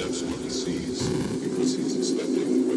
Steps what he sees because he's expecting